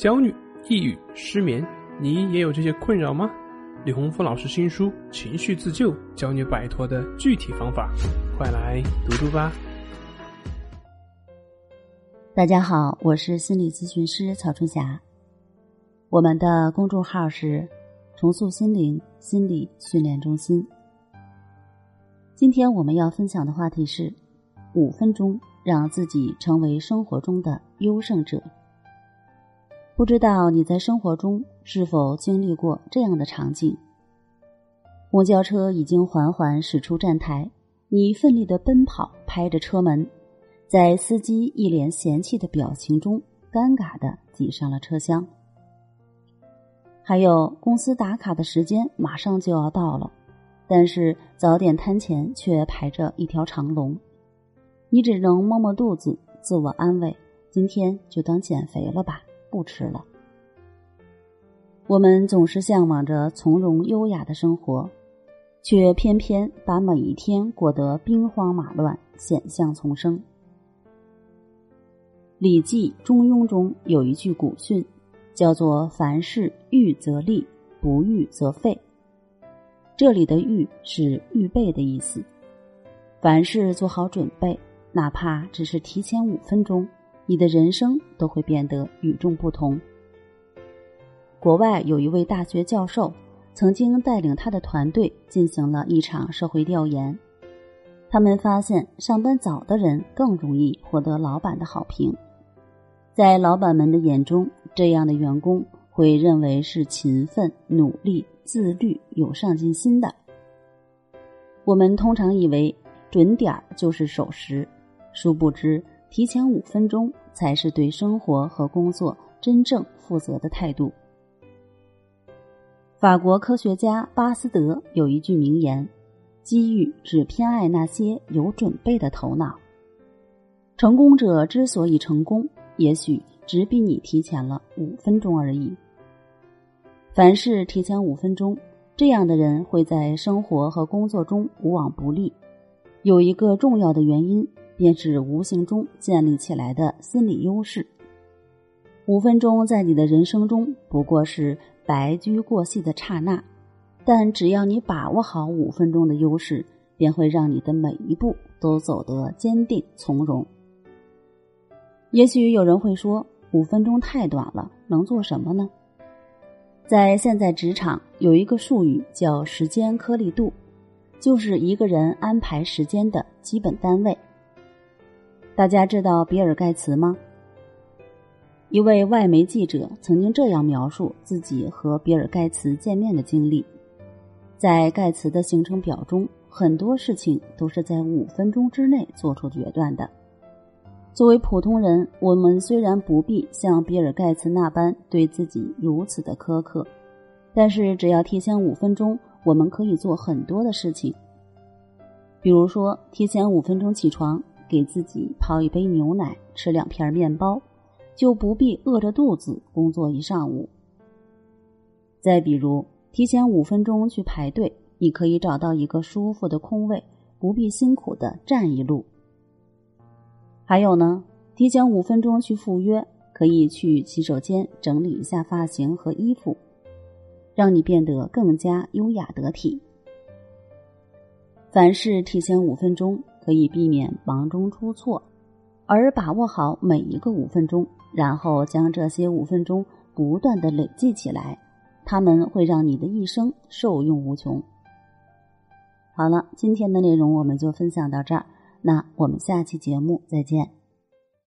焦虑、抑郁、失眠，你也有这些困扰吗？李洪福老师新书《情绪自救》教你摆脱的具体方法，快来读读吧。大家好，我是心理咨询师曹春霞，我们的公众号是“重塑心灵心理训练中心”。今天我们要分享的话题是：五分钟让自己成为生活中的优胜者。不知道你在生活中是否经历过这样的场景？公交车已经缓缓驶出站台，你奋力的奔跑，拍着车门，在司机一脸嫌弃的表情中，尴尬的挤上了车厢。还有公司打卡的时间马上就要到了，但是早点摊前却排着一条长龙，你只能摸摸肚子，自我安慰：今天就当减肥了吧。不吃了。我们总是向往着从容优雅的生活，却偏偏把每一天过得兵荒马乱、险象丛生。《礼记·中庸》中有一句古训，叫做“凡事预则立，不预则废”。这里的“预”是预备的意思，凡事做好准备，哪怕只是提前五分钟。你的人生都会变得与众不同。国外有一位大学教授，曾经带领他的团队进行了一场社会调研。他们发现，上班早的人更容易获得老板的好评。在老板们的眼中，这样的员工会认为是勤奋、努力、自律、有上进心的。我们通常以为准点儿就是守时，殊不知提前五分钟。才是对生活和工作真正负责的态度。法国科学家巴斯德有一句名言：“机遇只偏爱那些有准备的头脑。”成功者之所以成功，也许只比你提前了五分钟而已。凡事提前五分钟，这样的人会在生活和工作中无往不利。有一个重要的原因。便是无形中建立起来的心理优势。五分钟在你的人生中不过是白驹过隙的刹那，但只要你把握好五分钟的优势，便会让你的每一步都走得坚定从容。也许有人会说，五分钟太短了，能做什么呢？在现在职场有一个术语叫“时间颗粒度”，就是一个人安排时间的基本单位。大家知道比尔盖茨吗？一位外媒记者曾经这样描述自己和比尔盖茨见面的经历：在盖茨的行程表中，很多事情都是在五分钟之内做出决断的。作为普通人，我们虽然不必像比尔盖茨那般对自己如此的苛刻，但是只要提前五分钟，我们可以做很多的事情。比如说，提前五分钟起床。给自己泡一杯牛奶，吃两片面包，就不必饿着肚子工作一上午。再比如，提前五分钟去排队，你可以找到一个舒服的空位，不必辛苦的站一路。还有呢，提前五分钟去赴约，可以去洗手间整理一下发型和衣服，让你变得更加优雅得体。凡事提前五分钟。可以避免忙中出错，而把握好每一个五分钟，然后将这些五分钟不断的累计起来，他们会让你的一生受用无穷。好了，今天的内容我们就分享到这儿，那我们下期节目再见。